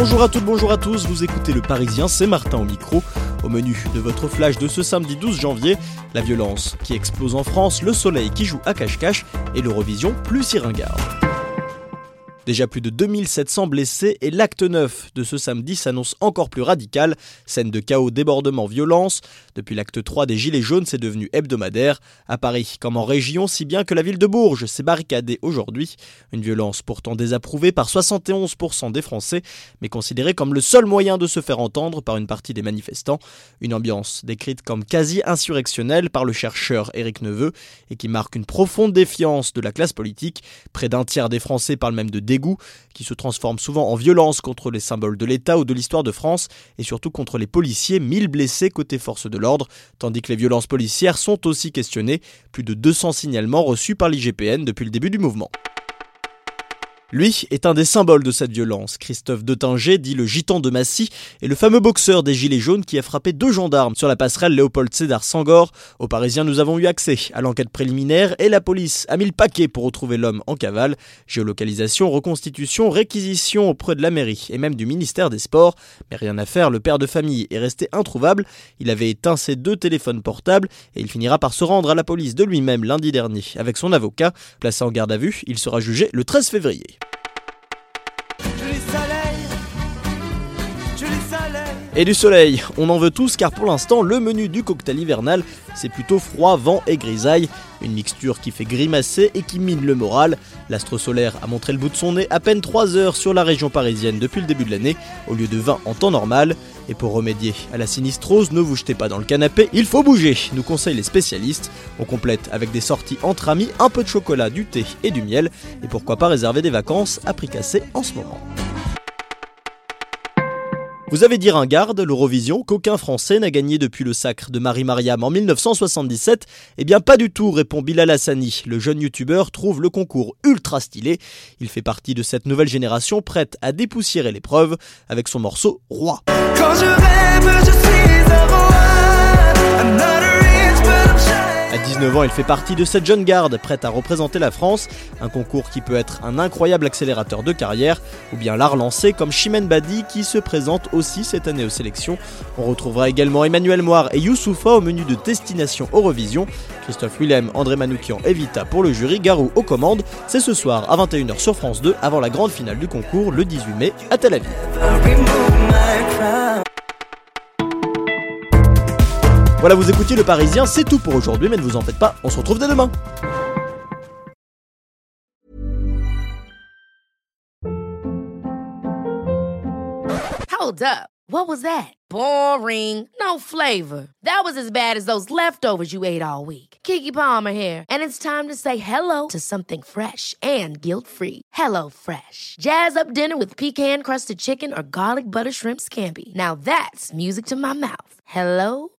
Bonjour à toutes, bonjour à tous, vous écoutez Le Parisien, c'est Martin au micro. Au menu de votre flash de ce samedi 12 janvier, la violence qui explose en France, le soleil qui joue à cache-cache et l'Eurovision plus si ringarde. Déjà plus de 2700 blessés et l'acte 9 de ce samedi s'annonce encore plus radical. Scène de chaos, débordement, violence. Depuis l'acte 3 des Gilets jaunes, c'est devenu hebdomadaire. À Paris comme en région, si bien que la ville de Bourges s'est barricadée aujourd'hui. Une violence pourtant désapprouvée par 71% des Français, mais considérée comme le seul moyen de se faire entendre par une partie des manifestants. Une ambiance décrite comme quasi insurrectionnelle par le chercheur Éric Neveu et qui marque une profonde défiance de la classe politique. Près d'un tiers des Français parlent même de qui se transforme souvent en violence contre les symboles de l'État ou de l'histoire de France, et surtout contre les policiers, 1000 blessés côté force de l'ordre, tandis que les violences policières sont aussi questionnées, plus de 200 signalements reçus par l'IGPN depuis le début du mouvement. Lui est un des symboles de cette violence. Christophe Detinger, dit le gitan de Massy, est le fameux boxeur des Gilets jaunes qui a frappé deux gendarmes sur la passerelle Léopold Sédar Sangor. Aux Parisiens, nous avons eu accès à l'enquête préliminaire et la police a mis le paquet pour retrouver l'homme en cavale. Géolocalisation, reconstitution, réquisition auprès de la mairie et même du ministère des Sports. Mais rien à faire, le père de famille est resté introuvable. Il avait éteint ses deux téléphones portables et il finira par se rendre à la police de lui-même lundi dernier avec son avocat. Placé en garde à vue, il sera jugé le 13 février. Et du soleil, on en veut tous car pour l'instant le menu du cocktail hivernal c'est plutôt froid, vent et grisaille, une mixture qui fait grimacer et qui mine le moral. L'astre solaire a montré le bout de son nez à peine 3 heures sur la région parisienne depuis le début de l'année, au lieu de 20 en temps normal. Et pour remédier à la sinistrose, ne vous jetez pas dans le canapé, il faut bouger, nous conseillent les spécialistes. On complète avec des sorties entre amis, un peu de chocolat, du thé et du miel, et pourquoi pas réserver des vacances à prix cassé en ce moment. Vous avez dit ringarde, l'Eurovision, qu'aucun Français n'a gagné depuis le sacre de Marie-Mariam en 1977 Eh bien pas du tout, répond Bilal Hassani. Le jeune youtubeur trouve le concours ultra stylé. Il fait partie de cette nouvelle génération prête à dépoussiérer l'épreuve avec son morceau Roi. 19 ans, il fait partie de cette jeune garde prête à représenter la France, un concours qui peut être un incroyable accélérateur de carrière, ou bien la relancer comme Chimène Badi qui se présente aussi cette année aux sélections. On retrouvera également Emmanuel Moire et Youssoufa au menu de Destination Eurovision, Christophe Willem, André Manoukian et Vita pour le jury, Garou aux commandes. C'est ce soir à 21h sur France 2 avant la grande finale du concours le 18 mai à Tel Aviv. Voilà, vous écoutiez Le Parisien, c'est tout pour aujourd'hui, mais ne vous en faites pas, on se retrouve dès demain. Hold up. What was that? Boring. No flavor. That was as bad as those leftovers you ate all week. Kiki Palmer here, and it's time to say hello to something fresh and guilt-free. Hello Fresh. Jazz up dinner with pecan-crusted chicken or garlic butter shrimp scampi. Now that's music to my mouth. Hello